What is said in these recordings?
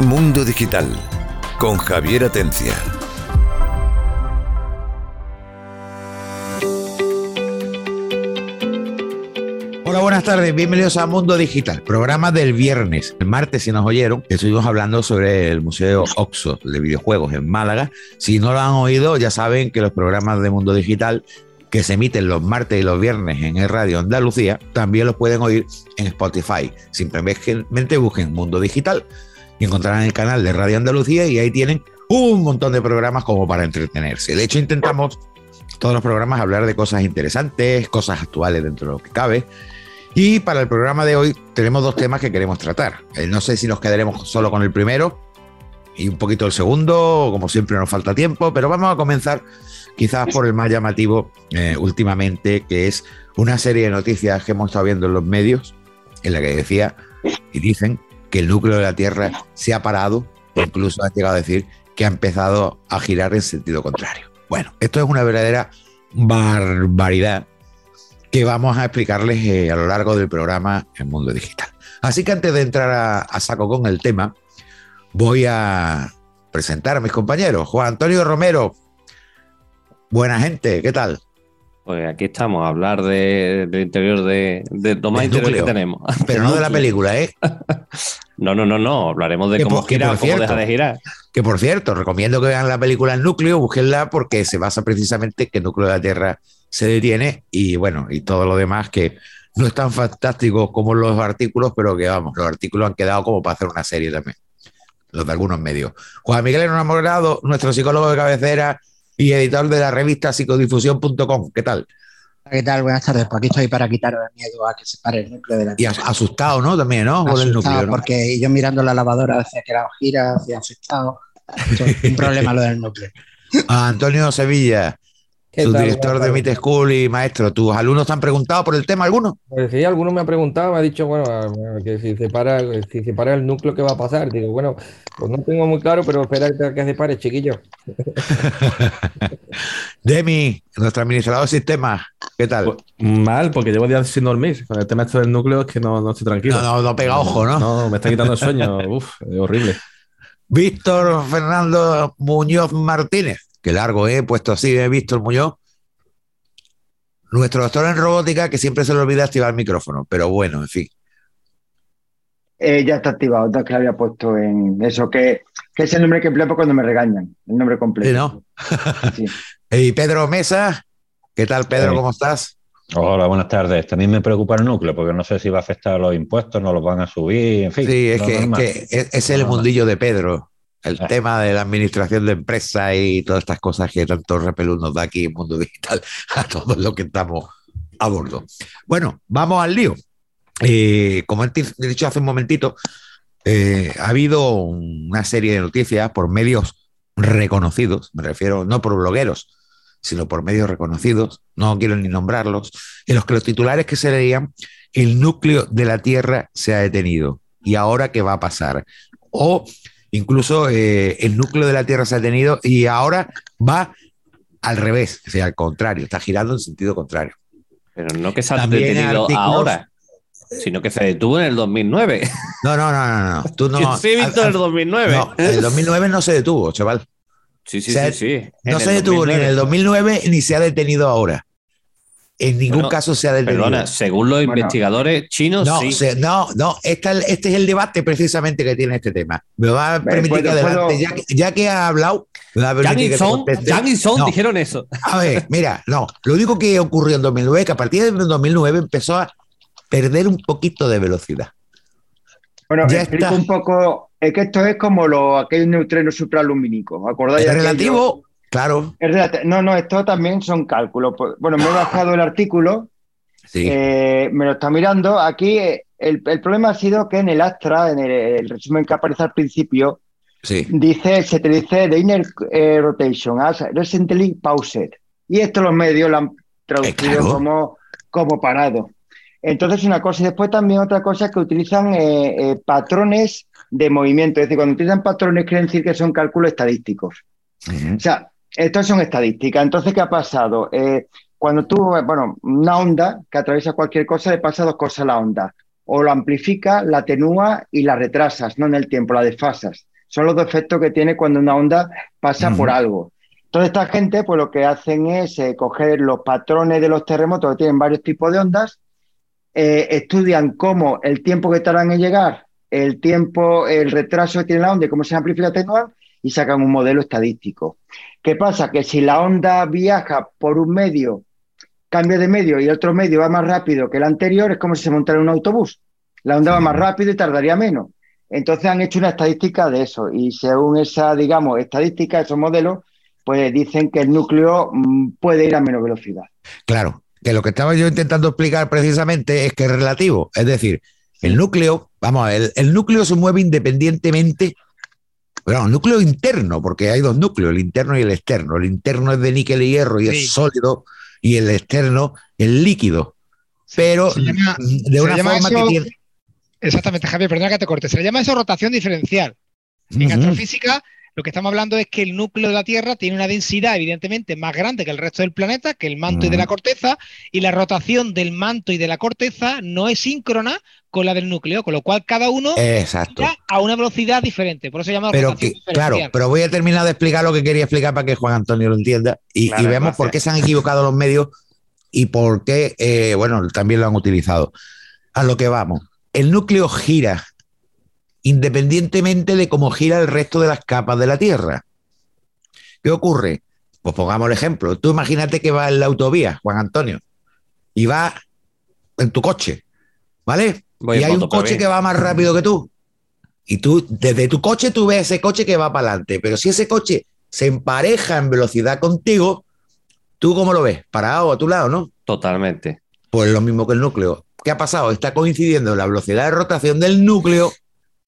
Mundo Digital con Javier Atencia. Hola, buenas tardes, bienvenidos a Mundo Digital, programa del viernes. El martes, si nos oyeron, estuvimos hablando sobre el Museo Oxo de videojuegos en Málaga. Si no lo han oído, ya saben que los programas de Mundo Digital que se emiten los martes y los viernes en el Radio Andalucía, también los pueden oír en Spotify. Simplemente busquen Mundo Digital y encontrarán el canal de Radio Andalucía y ahí tienen un montón de programas como para entretenerse. De hecho, intentamos todos los programas hablar de cosas interesantes, cosas actuales dentro de lo que cabe. Y para el programa de hoy tenemos dos temas que queremos tratar. Eh, no sé si nos quedaremos solo con el primero y un poquito el segundo, como siempre nos falta tiempo, pero vamos a comenzar quizás por el más llamativo eh, últimamente, que es una serie de noticias que hemos estado viendo en los medios, en la que decía y dicen que el núcleo de la Tierra se ha parado, incluso han llegado a decir que ha empezado a girar en sentido contrario. Bueno, esto es una verdadera barbaridad que vamos a explicarles eh, a lo largo del programa en Mundo Digital. Así que antes de entrar a saco con el tema, voy a presentar a mis compañeros. Juan Antonio Romero, Buena gente, ¿qué tal? Pues aquí estamos a hablar del interior de, lo más interior que tenemos. Pero no de la película, ¿eh? no, no, no, no. Hablaremos de cómo gira, cómo deja de girar. Que por cierto, recomiendo que vean la película El Núcleo, búsquenla porque se basa precisamente en que el núcleo de la Tierra se detiene y bueno, y todo lo demás que no es tan fantástico como los artículos, pero que vamos, los artículos han quedado como para hacer una serie también. Los de algunos medios. Juan Miguel Enamorado, nuestro psicólogo de cabecera, y editor de la revista psicodifusión.com. ¿Qué tal? ¿Qué tal? Buenas tardes. Pues aquí estoy para quitaros el miedo a que se pare el núcleo de la Y asustado, ¿no? También, ¿no? Por el núcleo, porque yo mirando la lavadora decía que era gira, hacía asustado. un problema lo del núcleo. Antonio Sevilla, su director de Meet School y maestro, ¿tus alumnos te han preguntado por el tema alguno? Pues sí, algunos me han preguntado, me ha dicho, bueno, que si se para, si se para el núcleo, ¿qué va a pasar? Digo, bueno, pues no tengo muy claro, pero espera que se pare, chiquillo. Demi, nuestro administrador de sistemas, ¿qué tal? Pues, mal, porque llevo días sin dormir. Con el tema esto del núcleo es que no, no estoy tranquilo. No, no, no pega ojo, ¿no? No, me está quitando el sueño. Uf, es horrible. Víctor Fernando Muñoz Martínez. Qué largo, ¿eh? Puesto así, he visto el Muñoz. Nuestro doctor en robótica que siempre se le olvida activar el micrófono, pero bueno, en fin. Eh, ya está activado, entonces que había puesto en eso, que, es el nombre que empleo cuando me regañan, el nombre completo. Sí, ¿no? y Pedro Mesa, ¿qué tal Pedro? ¿Cómo estás? Hola, buenas tardes. También me preocupa el núcleo, porque no sé si va a afectar a los impuestos, no los van a subir, en fin. Sí, es que, es, el mundillo de Pedro el ah. tema de la administración de empresas y todas estas cosas que tanto repelús nos da aquí en Mundo Digital a todos los que estamos a bordo. Bueno, vamos al lío. Eh, como he dicho hace un momentito, eh, ha habido una serie de noticias por medios reconocidos, me refiero no por blogueros, sino por medios reconocidos, no quiero ni nombrarlos, en los que los titulares que se leían, el núcleo de la Tierra se ha detenido. ¿Y ahora qué va a pasar? O Incluso eh, el núcleo de la Tierra se ha tenido y ahora va al revés, o sea, al contrario, está girando en sentido contrario. Pero no que se ha detenido ahora, sino que se detuvo en el 2009. No, no, no, no. no. Tú no sí, visto en el 2009. No, el 2009 no se detuvo, chaval. Sí, sí, sí, sí. No se detuvo ni en el 2009 ni se ha detenido ahora. En ningún caso se ha detenido. Perdona, según los investigadores chinos, no, sí. no, no, este, este, es el debate precisamente que tiene este tema. Me va a permitir que adelante, ya, que ha hablado, me va a permitir que Song, dijeron eso. A ver, mira, no, lo único que ocurrió en 2009 es que a partir de 2009 empezó a perder un poquito de velocidad. Bueno, ya explico un poco, es que esto es como lo, aquellos neutrinos supralumínicos, ¿acordáis? Es relativo, Claro. No, no, esto también son cálculos. Pues, bueno, me he bajado el artículo, sí. Eh, me lo está mirando. Aquí eh, el, problema ha sido que en el Astra, en el, resumen que aparece al principio, dice, se te dice the inner eh, rotation as recently paused. Y esto los medios lo han traducido como, como parado. Entonces, una cosa. Y después también otra cosa es que utilizan patrones de movimiento. Es decir, cuando utilizan patrones quieren decir que son cálculos estadísticos. O sea, estas son estadísticas. Entonces, ¿qué ha pasado? Eh, cuando tú, bueno, una onda que atraviesa cualquier cosa, le pasa dos cosas a la onda. o lo amplifica, la atenúa y la retrasas, no en el tiempo, la desfasas. Son los dos efectos que tiene cuando una onda pasa por algo. Entonces, esta gente, pues lo que hacen es eh, coger los patrones de los terremotos que tienen varios tipos de ondas, eh, estudian cómo el tiempo que tardan en llegar, el tiempo, el retraso que tiene la onda y cómo se amplifica atenúa y sacan un modelo estadístico. ¿Qué pasa? Que si la onda viaja por un medio, cambia de medio y otro medio va más rápido que el anterior, es como si se montara un autobús. La onda va más rápido y tardaría menos. Entonces han hecho una estadística de eso y según esa, digamos, estadística, esos modelos, pues dicen que el núcleo mm, puede ir a menos velocidad. Claro, que lo que estaba yo intentando explicar precisamente es que es relativo. Es decir, el núcleo, vamos, el, el núcleo se mueve independientemente, bueno, núcleo interno, porque hay dos núcleos, el interno y el externo. El interno es de níquel y hierro y es sólido, y el externo es líquido. Pero de una forma que tiene Exactamente, Javier, perdona que te corte. Se le llama eso rotación diferencial. En astrofísica, lo que estamos hablando es que el núcleo de la Tierra tiene una densidad, evidentemente, más grande que el resto del planeta, que el manto y de la corteza, y la rotación del manto y de la corteza no es síncrona con la del núcleo, con lo cual cada uno Exacto. a una velocidad diferente. Por eso se llama pero rotación que, Claro, pero voy a terminar de explicar lo que quería explicar para que Juan Antonio lo entienda y, y veamos por qué se han equivocado los medios y por qué, eh, bueno, también lo han utilizado. A lo que vamos el núcleo gira independientemente de cómo gira el resto de las capas de la Tierra. ¿Qué ocurre? Pues pongamos el ejemplo. Tú imagínate que vas en la autovía, Juan Antonio, y vas en tu coche, ¿vale? y hay un coche que va más rápido que tú. Y tú, desde tu coche, tú ves ese coche que va para adelante. Pero si ese coche se empareja en velocidad contigo, ¿tú cómo lo ves? Parado a tu lado, ¿no? Totalmente. Pues lo mismo que el núcleo. ¿qué ha pasado? Está coincidiendo la velocidad de rotación del núcleo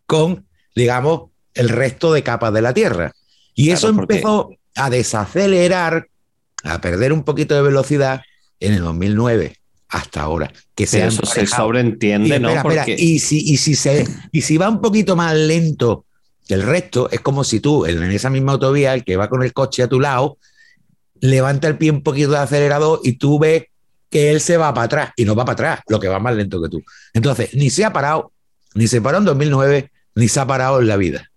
con, digamos, el resto de capas de la Tierra. Y eso empezó a desacelerar, a perder un poquito de velocidad en el 2009 hasta ahora. Que se eso se sobreentiende, ¿no? y, si, y, si se, y si va un poquito más lento que el resto, es como si tú, en esa misma autovía, el que va con el coche a tu lado, levanta el pie un poquito de acelerador y tú ves que él se va para atrás y no va para atrás, lo que va más lento que tú. Entonces, ni se ha parado, ni se paró en 2009, ni se ha parado en la vida.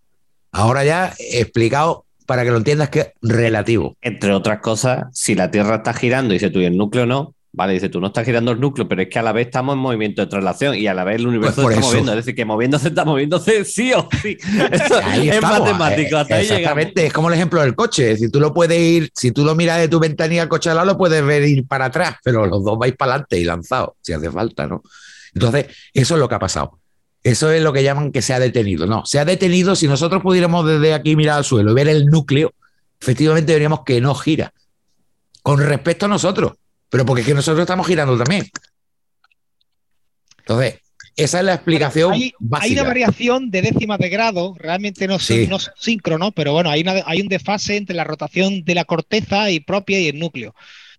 Ahora ya he explicado para que lo entiendas que es relativo. Entre otras cosas, si la Tierra está girando y se tuyo el núcleo no, Vale, dice, tú no estás girando el núcleo, pero es que a la vez estamos en movimiento de traslación y a la vez el universo pues está moviendo. Es decir, que moviéndose está moviéndose sí o sí. es matemático. Hasta exactamente, es como el ejemplo del coche. Si tú lo puedes ir, si tú lo miras de tu ventanilla al coche al lado, lo puedes ver ir para atrás, pero los dos vais para adelante y lanzados, si hace falta, ¿no? Entonces, eso es lo que ha pasado. Eso es lo que llaman que se ha detenido. No, se ha detenido. Si nosotros pudiéramos desde aquí mirar al suelo y ver el núcleo, efectivamente veríamos que no gira. Con respecto a nosotros pero porque es que nosotros estamos girando también. Entonces, esa es la explicación hay, básica. Hay una variación de décimas de grado, realmente no, sí. no síncrono, pero bueno, hay, hay un desfase entre la rotación de la corteza y propia y el núcleo.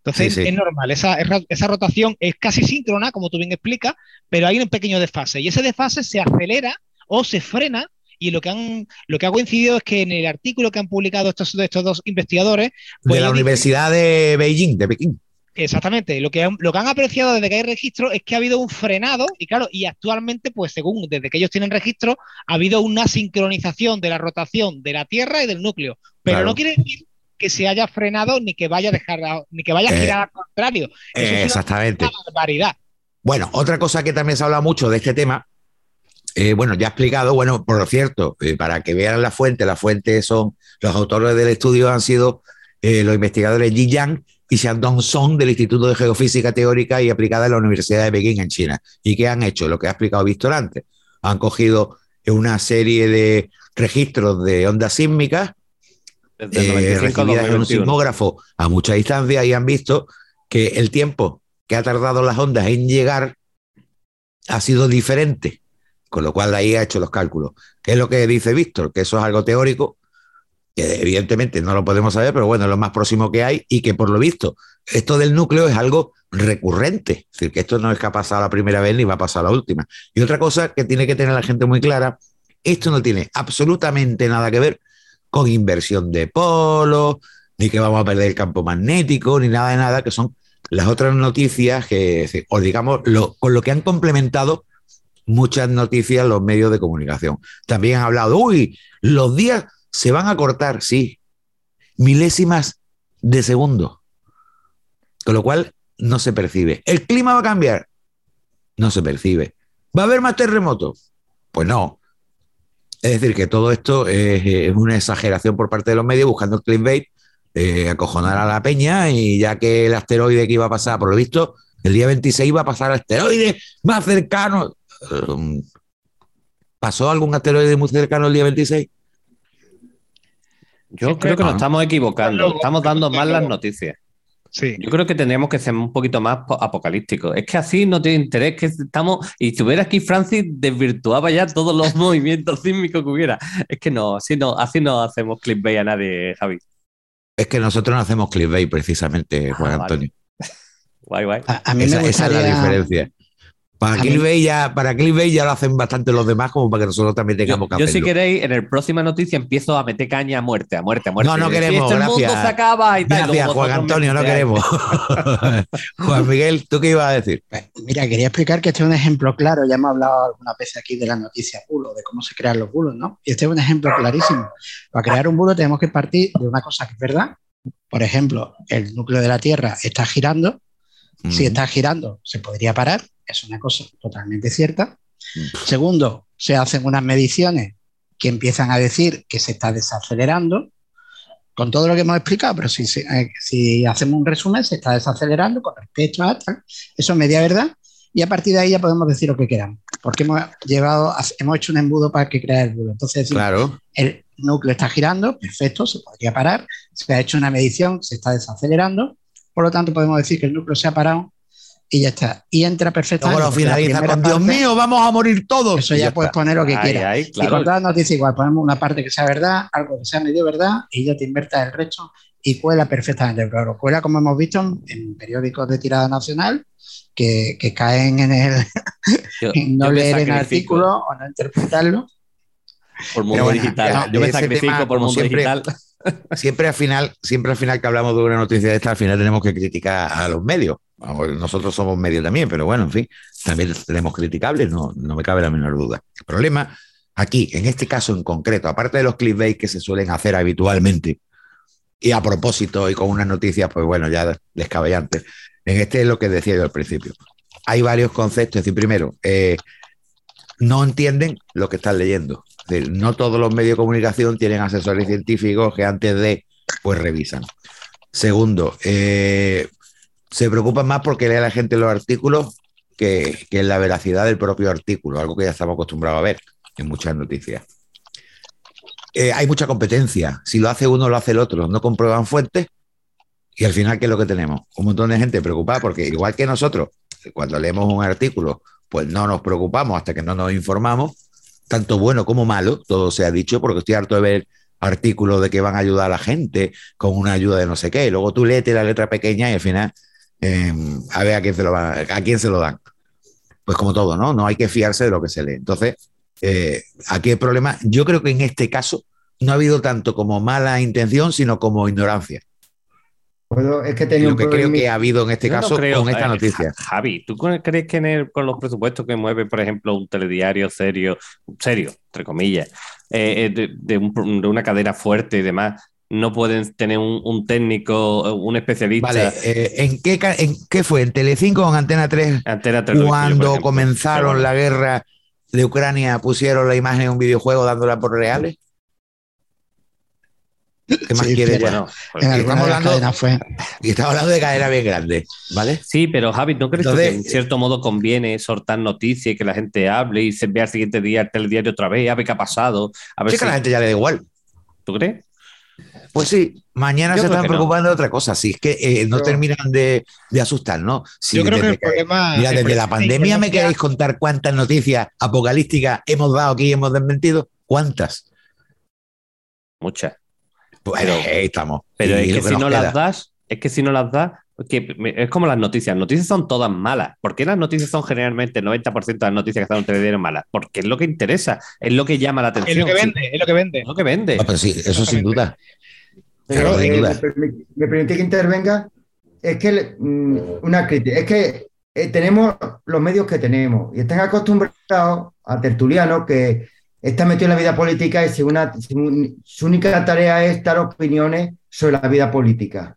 Entonces es normal, esa, esa, rotación es casi síncrona, como tú bien explicas, pero hay un pequeño desfase. Y ese desfase se acelera o se frena. Y lo que, han, lo que ha coincidido es que en el artículo que han publicado estos, estos dos investigadores. Pues de la Universidad de Beijing, de Pekín. Exactamente. Lo que, han, lo que han apreciado desde que hay registro es que ha habido un frenado y claro, y actualmente, pues según desde que ellos tienen registro, ha habido una sincronización de la rotación de la Tierra y del núcleo. Pero no quiere decir que se haya frenado ni que vaya a dejar, ni que vaya a girar al contrario. exactamente. Es una barbaridad. Bueno, otra cosa que también se habla mucho de este tema, eh, bueno, ya he explicado, bueno, por cierto, eh, para que vean la fuente, la fuente son, los autores del estudio han sido eh, los investigadores Yi Yang y Shandong Song del Instituto de Geofísica Teórica y Aplicada de la Universidad de Pekín en China. ¿Y qué han hecho? Lo que ha explicado Víctor antes. Han cogido una serie de registros de ondas sísmicas eh, recibidas en un sismógrafo a mucha distancia y han visto que el tiempo que ha tardado las ondas en llegar ha sido diferente, con lo cual ahí ha hecho los cálculos. ¿Qué es lo que dice Víctor? Que eso es algo teórico que evidentemente no lo podemos saber, pero bueno, es lo más próximo que hay y que por lo visto esto del núcleo es algo recurrente, es decir, que esto no es que ha pasado la primera vez ni va a pasar la última. Y otra cosa que tiene que tener la gente muy clara, esto no tiene absolutamente nada que ver con inversión de polo, ni que vamos a perder el campo magnético, ni nada de nada, que son las otras noticias que, o digamos, lo, con lo que han complementado muchas noticias los medios de comunicación. También han hablado, uy, los días se van a cortar, sí, milésimas de segundo. Con lo cual no se percibe. ¿El clima va a cambiar? No se percibe. ¿Va a haber más terremotos? Pues no. Es decir, que todo esto es, una exageración por parte de los medios buscando el clickbait, eh, acojonar a la peña y ya que el asteroide que iba a pasar, por lo visto, el día 26 va a pasar el asteroide más cercano. Um, ¿Pasó algún asteroide muy cercano el día 26? Yo creo que nos estamos equivocando, estamos dando mal las noticias. Sí. Yo creo que tendríamos que ser un poquito más apocalípticos. Es que así no tiene interés, que estamos. Y si hubiera aquí Francis, desvirtuaba ya todos los movimientos sísmicos que hubiera. Es que no, así no, así no hacemos clickbait a nadie, Javi. Es que nosotros no hacemos clickbait precisamente, ah, Juan Antonio. Guay, guay. A, mí me gustaría... esa es la diferencia. Para clickbait, ya, para ya lo hacen bastante los demás, como para que nosotros también tengamos que Yo, si queréis, en el próxima noticia empiezo a meter caña a muerte, a muerte, a muerte. No, no queremos, si gracias. El mundo se acaba y tal. Gracias, Juan Antonio, no queremos. Juan Miguel, ¿tú qué ibas a decir? Pues, mira, quería explicar que este es un ejemplo claro. Ya hemos hablado algunas veces aquí de la noticia bulo, de cómo se crean los bulos, ¿no? Y este es un ejemplo clarísimo. Para crear un bulo tenemos que partir de una cosa que es verdad. Por ejemplo, el núcleo de la Tierra está girando. Si está girando, se podría parar es una cosa totalmente cierta. Segundo, se hacen unas mediciones que empiezan a decir que se está desacelerando, con todo lo que hemos explicado, pero si, eh, si hacemos un resumen, se está desacelerando con respecto a tal. Eso es media verdad. Y a partir de ahí ya podemos decir lo que queramos, porque hemos, llevado, hemos hecho un embudo para que crea el bulo. Entonces, claro. el núcleo está girando, perfecto, se podría parar. Se ha hecho una medición, se está desacelerando. Por lo tanto, podemos decir que el núcleo se ha parado y ya está. Y entra perfectamente. Luego lo finaliza con Dios mío, vamos a morir todos. Eso ya, puedes poner lo que quieras. Y con todas noticias igual, ponemos una parte que sea verdad, algo que sea medio verdad, y ya te invertas el resto y cuela perfectamente. Pero cuela, como hemos visto, en periódicos de tirada nacional, que, que caen en el no leer el artículo o no interpretarlo. Por mundo digital. yo me sacrifico por mundo digital. Siempre al final, siempre al final que hablamos de una noticia de esta, al final tenemos que criticar a los medios nosotros somos medios también, pero bueno, en fin, también tenemos criticables, no, no me cabe la menor duda. El problema aquí, en este caso en concreto, aparte de los clickbait que se suelen hacer habitualmente, y a propósito y con unas noticias, pues bueno, ya descabellantes, en este es lo que decía yo al principio. Hay varios conceptos, es decir, primero, eh, no entienden lo que están leyendo. No todos los medios de comunicación tienen asesores científicos que antes de, pues revisan. Segundo, eh, se preocupan más porque lee la gente los artículos que, que la veracidad del propio artículo, algo que ya estamos acostumbrados a ver en muchas noticias. Eh, hay mucha competencia. Si lo hace uno, lo hace el otro. No comprueban fuentes y al final, ¿qué es lo que tenemos? Un montón de gente preocupada porque igual que nosotros, cuando leemos un artículo, pues no nos preocupamos hasta que no nos informamos, tanto bueno como malo, todo se ha dicho, porque estoy harto de ver artículos de que van a ayudar a la gente con una ayuda de no sé qué. Y luego tú lees la letra pequeña y al final Em, a ver a quién, se lo a quién se lo dan. Pues como todo, ¿no? No hay que fiarse de lo que se lee. Entonces, eh, aquí el problema, yo creo que en este caso no ha habido tanto como mala intención, sino como ignorancia. Es que tenía lo que creo que ha habido en este caso con esta noticia. Javi, ¿tú crees que con los presupuestos que mueve, por ejemplo, un telediario serio, serio, entre comillas, eh, eh, de, una cadena fuerte y demás, no pueden tener un, técnico, un especialista. Vale, eh, ¿en, qué, ¿en qué fue? ¿En Telecinco o en Antena 3? Antena 3 cuando comenzaron la guerra de Ucrania, pusieron la imagen de un videojuego dándola por reales. ¿Qué más quieres? Bueno, estamos hablando, fue. Y estamos hablando de cadena bien grande, ¿vale? Sí, pero Javi, ¿no crees que en cierto modo conviene soltar noticias y que la gente hable y se vea al siguiente día el telediario otra vez, a ver qué ha pasado? A ver si... que a la gente ya le da igual. ¿Tú crees? Pues sí, mañana se están preocupando de otra cosa. Si es que eh, no terminan de, asustar, ¿no? yo creo que el problema. Mira, desde la pandemia me queréis contar cuántas noticias apocalípticas hemos dado aquí y hemos desmentido. ¿Cuántas? Muchas. Pues ahí estamos. Pero es que, si no las das, es que si no las das, es como las noticias. Las noticias son todas malas. ¿Por qué las noticias son generalmente el 90% de las noticias que están en telediario malas? Porque es lo que interesa, es lo que llama la atención. Es lo que vende, es lo que vende. Es lo que vende. Ah, sí, eso sin duda. Pero eh, me, permití que intervenga. Es que mm, una crítica, es que eh, tenemos los medios que tenemos y están acostumbrados a tertulianos que está metido en la vida política y su, única tarea es dar opiniones sobre la vida política.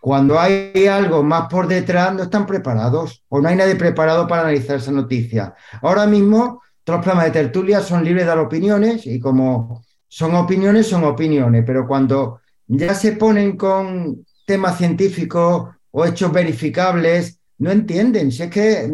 Cuando hay algo más por detrás, no están preparados o no hay nadie preparado para analizar esa noticia. Ahora mismo, todos los programas de tertulia son libres de dar opiniones y como son opiniones, son opiniones, pero cuando ya se ponen con temas científicos o hechos verificables, no entienden. Si es que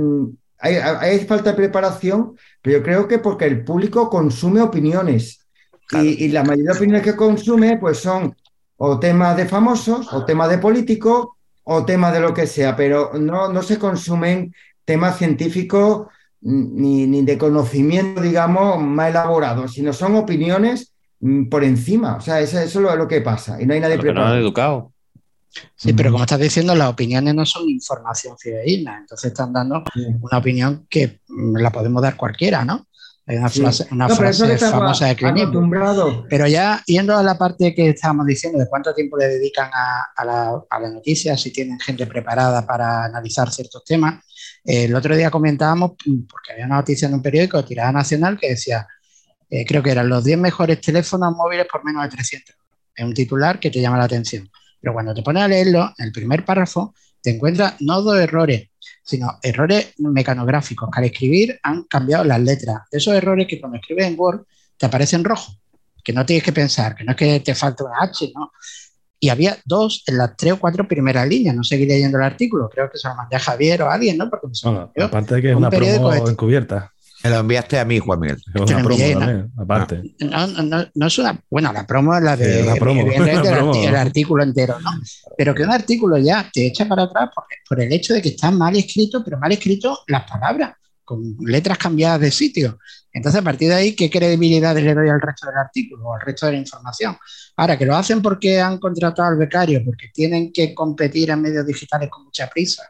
mm, hay, falta de preparación, pero yo creo que porque el público consume opiniones y, y, la mayoría de opiniones que consume pues son o temas de famosos, o temas de políticos, o temas de lo que sea, pero no, no se consumen temas científicos ni, ni de conocimiento, digamos, más elaborados, sino son opiniones mm, por encima. O sea, eso, es lo, que pasa y no hay nadie preparado. No educado. Sí, pero como estás diciendo, las opiniones no son información fidedigna, entonces están dando una opinión que mm, la podemos dar cualquiera, ¿no? Hay una frase, famosa de Clint Pero ya yendo a la parte que estábamos diciendo de cuánto tiempo le dedican a, la, noticia, si tienen gente preparada para analizar ciertos temas. Eh, el otro día comentábamos, porque había una noticia en un periódico, Tirada Nacional, que decía, eh, creo que eran los 10 mejores teléfonos móviles por menos de 300 euros. Es un titular que te llama la atención. Pero cuando te pones a leerlo, en el primer párrafo, te encuentras no dos errores, sino errores mecanográficos, que al escribir han cambiado las letras. Esos errores que cuando escribes en Word te aparecen rojo, que no tienes que pensar, que no es que te falte una H, ¿no? Y había dos en las tres o cuatro primeras líneas. No seguiré leyendo el artículo, creo que se lo mandé a Javier o a alguien, ¿no? Porque aparte de que es una promo encubierta. Me lo enviaste a mí, Juan Miguel. aparte. No, no, no, es una. Bueno, la promo es la de. la promo. El, artículo entero, ¿no? Pero que un artículo ya te echa para atrás por, por el hecho de que está mal escrito, pero mal escrito las palabras, con letras cambiadas de sitio. Entonces, a partir de ahí, ¿qué credibilidad le doy al resto del artículo o al resto de la información? Ahora, que lo hacen porque han contratado al becario, porque tienen que competir en medios digitales con mucha prisa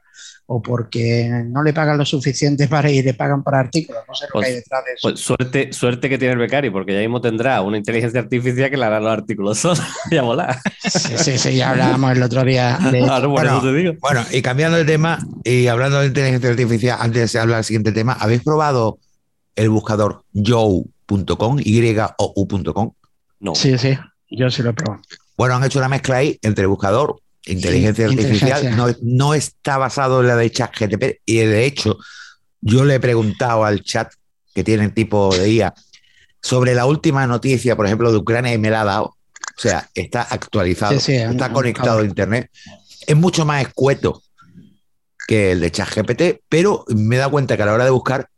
o porque no le pagan lo suficiente para ir, le pagan por artículos. No sé lo que hay pues, detrás de eso. Pues suerte, suerte que tiene el becario, porque ya mismo tendrá una inteligencia artificial que le hará los artículos solos y a volar. Sí, sí, sí, ya hablábamos el otro día. De... bueno, bueno, y cambiando de tema y hablando de inteligencia artificial, antes de hablar del siguiente tema, ¿habéis probado el buscador you.com, y-o-u.com? No. Sí, sí, yo sí lo he probado. Bueno, han hecho una mezcla ahí entre buscador inteligencia artificial No, no, está basado en la de chat GTP y de hecho yo le he preguntado al chat que tiene tipo de IA sobre la última noticia, por ejemplo, de Ucrania y me la ha dado. O sea, está actualizado, está conectado a Internet. Es mucho más escueto que el de ChatGPT, pero me he dado cuenta que a la hora de buscar,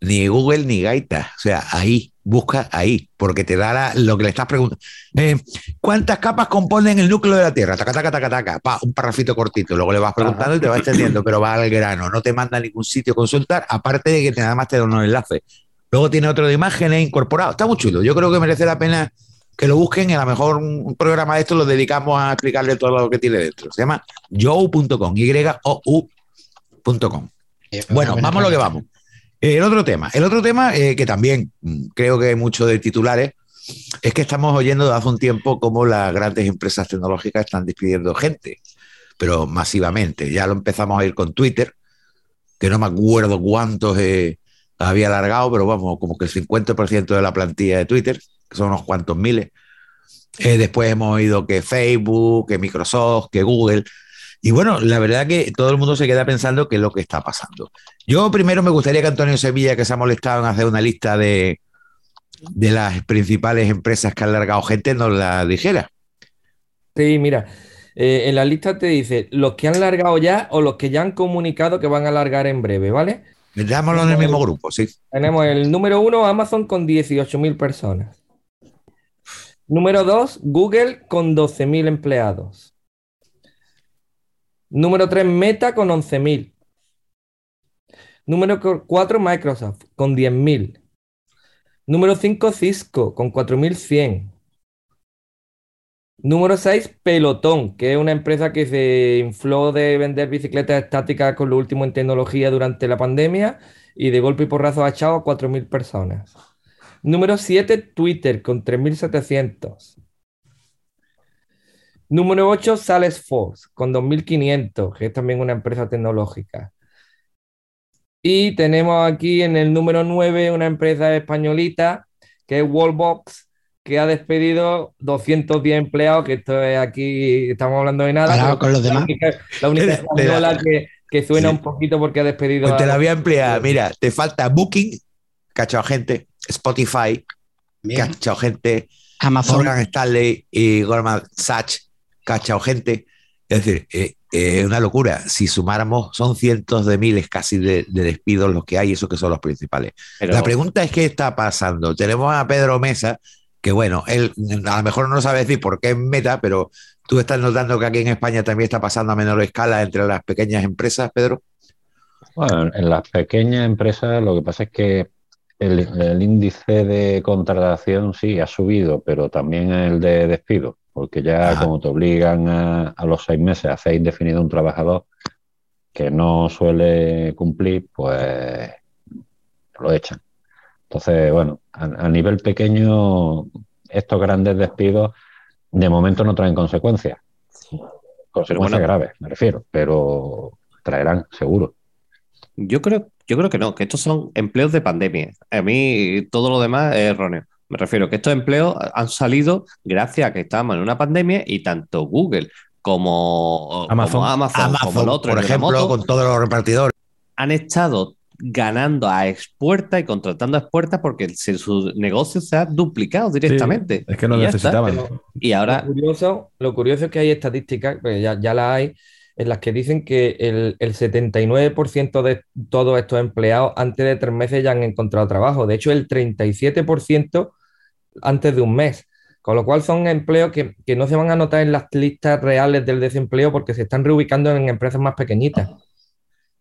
ni Google ni Gaita, o sea, ahí, busca ahí, porque te da lo que le estás preguntando. Eh, ¿Cuántas capas componen el núcleo de la Tierra? Taca, taca, taca, taca, pa, un parrafito cortito. Luego le vas preguntando y te va extendiendo, pero va al grano. No te manda a ningún sitio a consultar, aparte de que nada más te da un enlace. Luego tiene otro de imágenes incorporado. Está muy chulo. Yo creo que merece la pena que lo busquen. Y a lo mejor un programa de esto lo dedicamos a explicarle todo lo que tiene dentro. Se llama you.com, y-o-u.com. Bueno, vamos a lo que vamos. El otro tema, el otro tema eh, que también mm, creo que hay mucho de titulares, es que estamos oyendo desde hace un tiempo cómo las grandes empresas tecnológicas están despidiendo gente, pero masivamente. Ya lo empezamos a ir con Twitter, que no me acuerdo cuántos eh, había alargado, pero vamos, como que el 50% de la plantilla de Twitter, que son unos cuantos miles. Eh, después hemos oído que Facebook, que Microsoft, que Google, y bueno, la verdad que todo el mundo se queda pensando qué es lo que está pasando. Yo primero me gustaría que Antonio Sevilla, que se ha molestado en hacer una lista de, de las principales empresas que han largado gente, nos la dijera. Sí, mira, eh, en la lista te dice los que han largado ya o los que ya han comunicado que van a largar en breve, ¿vale? Metámoslo en el mismo grupo, sí. Tenemos el número uno, Amazon con 18.000 personas. Número dos, Google con 12.000 empleados. Número 3, Meta con 11.000. Número 4, Microsoft con 10.000. Número 5, Cisco con 4.100. Número 6, Pelotón, que es una empresa que se infló de vender bicicletas estáticas con lo último en tecnología durante la pandemia y de golpe y porrazo ha echado a 4.000 personas. Número 7, Twitter con 3.700. Número 8, Salesforce, con 2.500, que es también una empresa tecnológica. Y tenemos aquí en el número 9 una empresa españolita que es Wallbox, que ha despedido 210 empleados, que esto es aquí, estamos hablando de nada. con los demás. La única, española que, que, suena un poquito porque ha despedido. Pues te la voy a emplear. Mira, te falta Booking, cachao gente, Spotify, cachao gente, Amazon. Morgan Stanley y Goldman Sachs, cachao gente. Es decir, eh, eh, es una locura. Si sumáramos, son cientos de miles casi de, despidos los que hay, esos que son los principales. La pregunta es: ¿qué está pasando? Tenemos a Pedro Mesa, que bueno, él a lo mejor no sabe decir por qué es meta, pero tú estás notando que aquí en España también está pasando a menor escala entre las pequeñas empresas, Pedro. Bueno, en las pequeñas empresas lo que pasa es que el, índice de contratación sí ha subido, pero también el de despido, porque ya como te obligan a, los seis meses a hacer indefinido un trabajador que no suele cumplir, pues lo echan. Entonces, bueno, a, nivel pequeño, estos grandes despidos de momento no traen consecuencias. Consecuencias graves, me refiero, pero traerán seguro. Yo creo, yo creo que no, que estos son empleos de pandemia. A mí todo lo demás es erróneo. Me refiero que estos empleos han salido gracias a que estábamos en una pandemia y tanto Google como Amazon, Amazon, como el otro, por ejemplo, con todos los repartidores, han estado ganando a expuerta y contratando a expuerta porque su negocio se ha duplicado directamente. es que no necesitaban. Y ahora. Lo curioso, lo curioso es que hay estadísticas, pues ya, ya las hay, en las que dicen que el, el 79% de todos estos empleados antes de tres meses ya han encontrado trabajo. De hecho, el 37% antes de un mes. Con lo cual son empleos que, que, no se van a notar en las listas reales del desempleo porque se están reubicando en empresas más pequeñitas.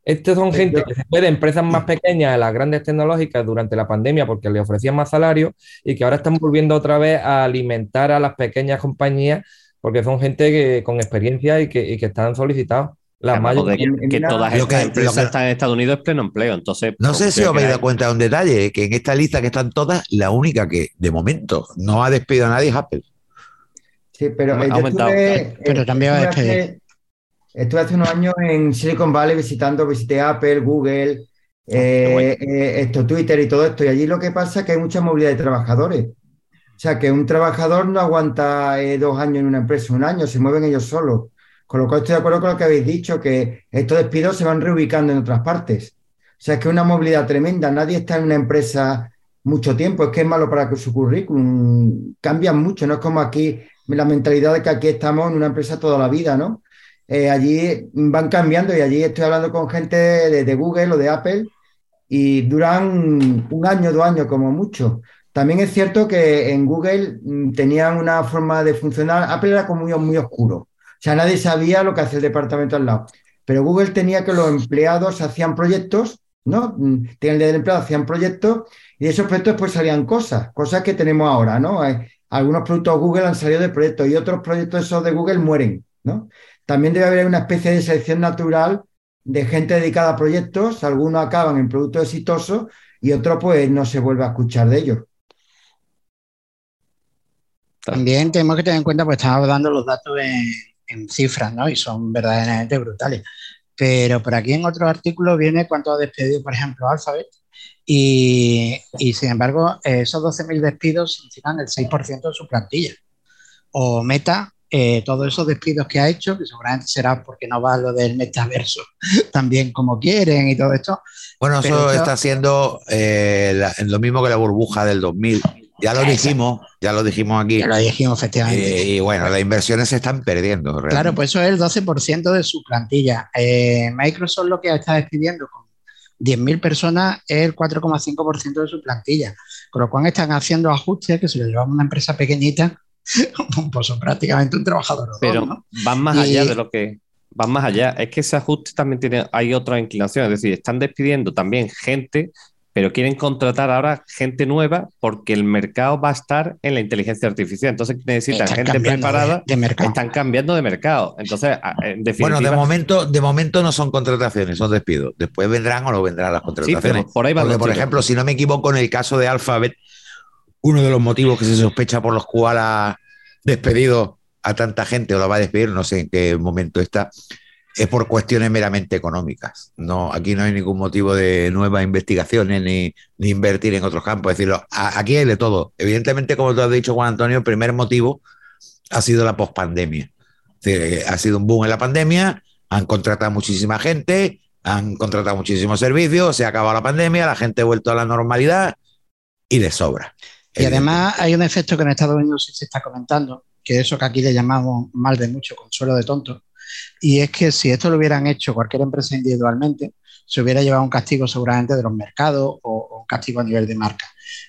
Estos son gente que se fue de empresas más pequeñas a las grandes tecnológicas durante la pandemia porque le ofrecían más salario y que ahora están volviendo otra vez a alimentar a las pequeñas compañías porque son gente que, con experiencia y que, están solicitados. La mayoría, que, todas estas empresas están en Estados Unidos pleno empleo. Entonces, no sé si os habéis dado cuenta de un detalle, que en esta lista que están todas, la única que de momento no ha despedido a nadie es Apple. Sí, pero, ha aumentado. pero también va a despedir. Estuve hace unos años en Silicon Valley visitando, visité Apple, Google, ah, eh, eh, esto, Twitter y todo esto. Y allí lo que pasa es que hay mucha movilidad de trabajadores. O sea, que un trabajador no aguanta eh, dos años en una empresa, un año, se mueven ellos solos. Con lo cual estoy de acuerdo con lo que habéis dicho, que estos despidos se van reubicando en otras partes. O sea, es que es una movilidad tremenda. Nadie está en una empresa mucho tiempo. Es que es malo para su currículum. Cambian mucho. No es como aquí, la mentalidad de que aquí estamos en una empresa toda la vida, ¿no? Eh, allí van cambiando y allí estoy hablando con gente de Google o de Apple y duran un año, dos años como mucho. También es cierto que en Google mm, tenían una forma de funcionar, Apple era como muy, oscuro, sea, nadie sabía lo que hacía el departamento al lado, pero Google tenía que los empleados hacían proyectos, ¿no? Mm, tenían el del empleado, hacían proyectos y de esos proyectos pues salían cosas, cosas que tenemos ahora, ¿no? algunos productos Google han salido de proyectos y otros proyectos esos de Google mueren, ¿no? También debe haber una especie de selección natural de gente dedicada a proyectos, algunos acaban en productos exitosos y otros pues no se vuelve a escuchar de ellos. También tenemos que tener en cuenta, pues estamos dando los datos en, cifras, ¿no? Y son verdaderamente brutales. Pero por aquí en otro artículo viene cuánto ha despedido, por ejemplo, Alphabet. Y, sin embargo, esos 12.000 despidos significan el 6% de su plantilla. O Meta, eh, todos esos despidos que ha hecho, que seguramente será porque no va lo del metaverso también como quieren y todo esto. Bueno, eso está haciendo eh, lo mismo que la burbuja del 2000 ya lo dijimos, ya lo dijimos aquí. Ya lo dijimos, efectivamente. Eh, y bueno, las inversiones se están perdiendo. Claro, pues eso es el 12% de su plantilla. Eh, Microsoft lo que está despidiendo con 10.000 personas es el 4,5% de su plantilla. Con lo cual están haciendo ajustes que se lo llevan a una empresa pequeñita, pues son prácticamente un trabajador. Pero van más allá de lo que. Van más allá. Es que ese ajuste también tiene. Hay otra inclinación. Es decir, están despidiendo también gente pero quieren contratar ahora gente nueva porque el mercado va a estar en la inteligencia artificial. Entonces necesitan gente preparada. De, mercado. Están cambiando de mercado. Entonces, en definitiva, Bueno, de momento, de momento no son contrataciones, son despidos. Después vendrán o no vendrán las contrataciones. por ahí porque, por ejemplo, si no me equivoco, en el caso de Alphabet, uno de los motivos que se sospecha por los cuales ha despedido a tanta gente o lo va a despedir, no sé en qué momento está, es por cuestiones meramente económicas. No, aquí no hay ningún motivo de nuevas investigaciones ni, ni invertir en otros campos. Es decir, aquí hay de todo. Evidentemente, como tú has dicho, Juan Antonio, el primer motivo ha sido la pospandemia. Ha sido un boom en la pandemia, han contratado muchísima gente, han contratado muchísimos servicios, se ha acabado la pandemia, la gente ha vuelto a la normalidad y les sobra. Y además hay un efecto que en Estados Unidos sí se está comentando, que eso que aquí le llamamos mal de mucho, consuelo de tonto, y es que si esto lo hubieran hecho cualquier empresa individualmente, se hubiera llevado un castigo seguramente de los mercados o, un castigo a nivel de marca.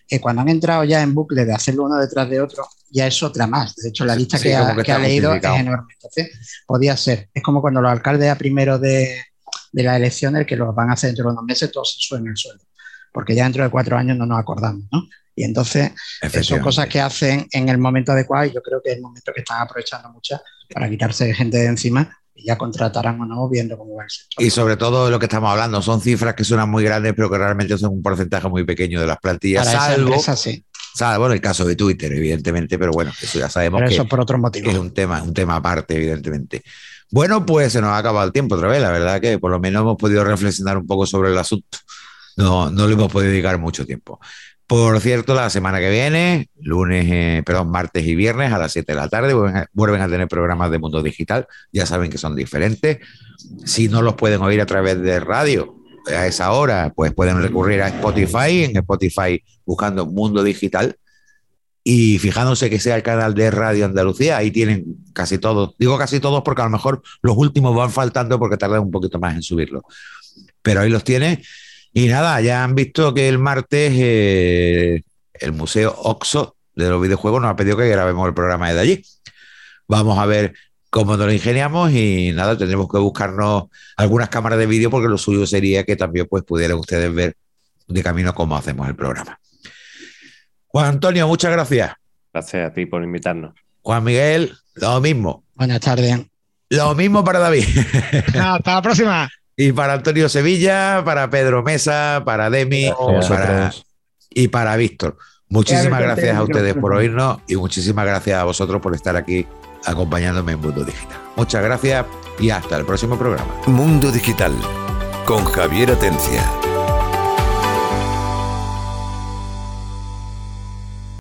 Que cuando han entrado ya en bucle de hacerlo uno detrás de otro, ya es otra más. De hecho, la lista que, ha, leído es enorme. Entonces, podía ser. Es como cuando los alcaldes a primero de, de las elecciones, que los van a hacer dentro de unos meses, todos se suben el sueldo. Porque ya dentro de cuatro años no nos acordamos, ¿no? Y entonces son cosas que hacen en el momento adecuado y yo creo que es el momento que están aprovechando muchas para quitarse gente de encima y ya contratarán o no viendo cómo va el sector. Y sobre todo lo que estamos hablando son cifras que suenan muy grandes pero que realmente son un porcentaje muy pequeño de las plantillas, para salvo, sí. salvo el caso de Twitter, evidentemente, pero bueno, eso ya sabemos que, eso por otro motivo. es un tema, un tema aparte, evidentemente. Bueno, pues se nos ha acabado el tiempo otra vez, la verdad que por lo menos hemos podido reflexionar un poco sobre el asunto. No, no le hemos podido dedicar mucho tiempo. Por cierto, la semana que viene, lunes, eh, perdón, martes y viernes a las 7 de la tarde, vuelven a, tener programas de mundo digital. Ya saben que son diferentes. Si no los pueden oír a través de radio a esa hora, pues pueden recurrir a Spotify, en Spotify buscando Mundo Digital y fijándose que sea el canal de Radio Andalucía, ahí tienen casi todos, digo casi todos porque a lo mejor los últimos van faltando porque tardan un poquito más en subirlo, pero ahí los tiene y nada, ya han visto que el martes eh, el Museo Oxo de los videojuegos nos ha pedido que grabemos el programa de allí. Vamos a ver cómo nos lo ingeniamos y nada, tendremos que buscarnos algunas cámaras de vídeo porque lo suyo sería que también pues, pudieran ustedes ver de camino cómo hacemos el programa. Juan Antonio, muchas gracias. Gracias a ti por invitarnos. Juan Miguel, lo mismo. Buenas tardes. Lo mismo para David. hasta la próxima. Y para Antonio Sevilla, para Pedro Mesa, para Demi y para Víctor. Muchísimas gracias a ustedes por oírnos y muchísimas gracias a vosotros por estar aquí acompañándome en Mundo Digital. Muchas gracias y hasta el próximo programa. Mundo Digital con Javier Atencia.